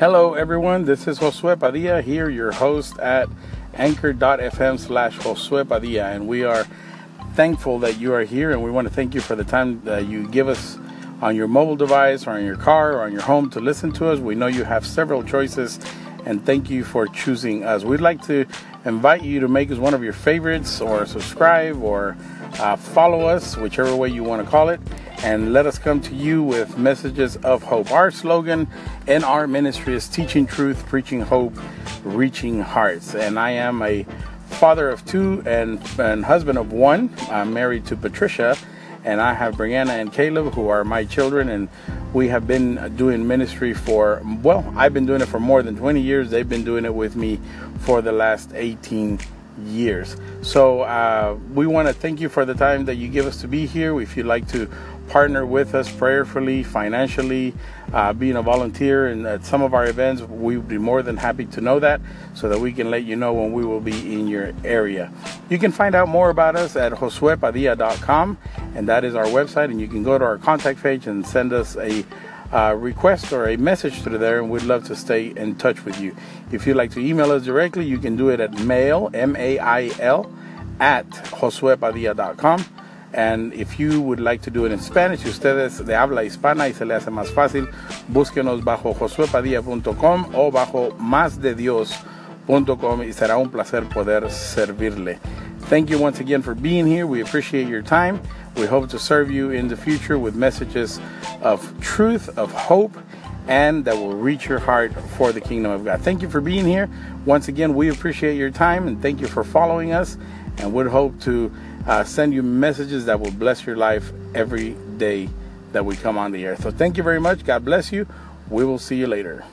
Hello, everyone. This is Josue Padilla here, your host at anchor.fm slash Josue Padilla. And we are thankful that you are here and we want to thank you for the time that you give us on your mobile device or in your car or on your home to listen to us. We know you have several choices and thank you for choosing us. We'd like to invite you to make us one of your favorites or subscribe or uh, follow us, whichever way you want to call it, and let us come to you with messages of hope. Our slogan in our ministry is teaching truth, preaching hope, reaching hearts. And I am a father of two and, and husband of one. I'm married to Patricia, and I have Brianna and Caleb, who are my children, and we have been doing ministry for, well, I've been doing it for more than 20 years. They've been doing it with me for the last 18 years. So uh, we want to thank you for the time that you give us to be here. If you'd like to partner with us prayerfully, financially, uh, being a volunteer and at some of our events, we would be more than happy to know that so that we can let you know when we will be in your area. You can find out more about us at josuepadilla.com, and that is our website. And you can go to our contact page and send us a uh, request or a message through there, and we'd love to stay in touch with you. If you'd like to email us directly, you can do it at mail, M A I L, at josuepadilla.com. And if you would like to do it in Spanish, ustedes de habla hispana y se le hace más fácil, búsquenos bajo josuepadilla.com o bajo másdedios.com y será un placer poder servirle. Thank you once again for being here. We appreciate your time. We hope to serve you in the future with messages of truth, of hope, and that will reach your heart for the kingdom of God. Thank you for being here. Once again, we appreciate your time and thank you for following us and would hope to uh, send you messages that will bless your life every day that we come on the air. So thank you very much. God bless you. We will see you later.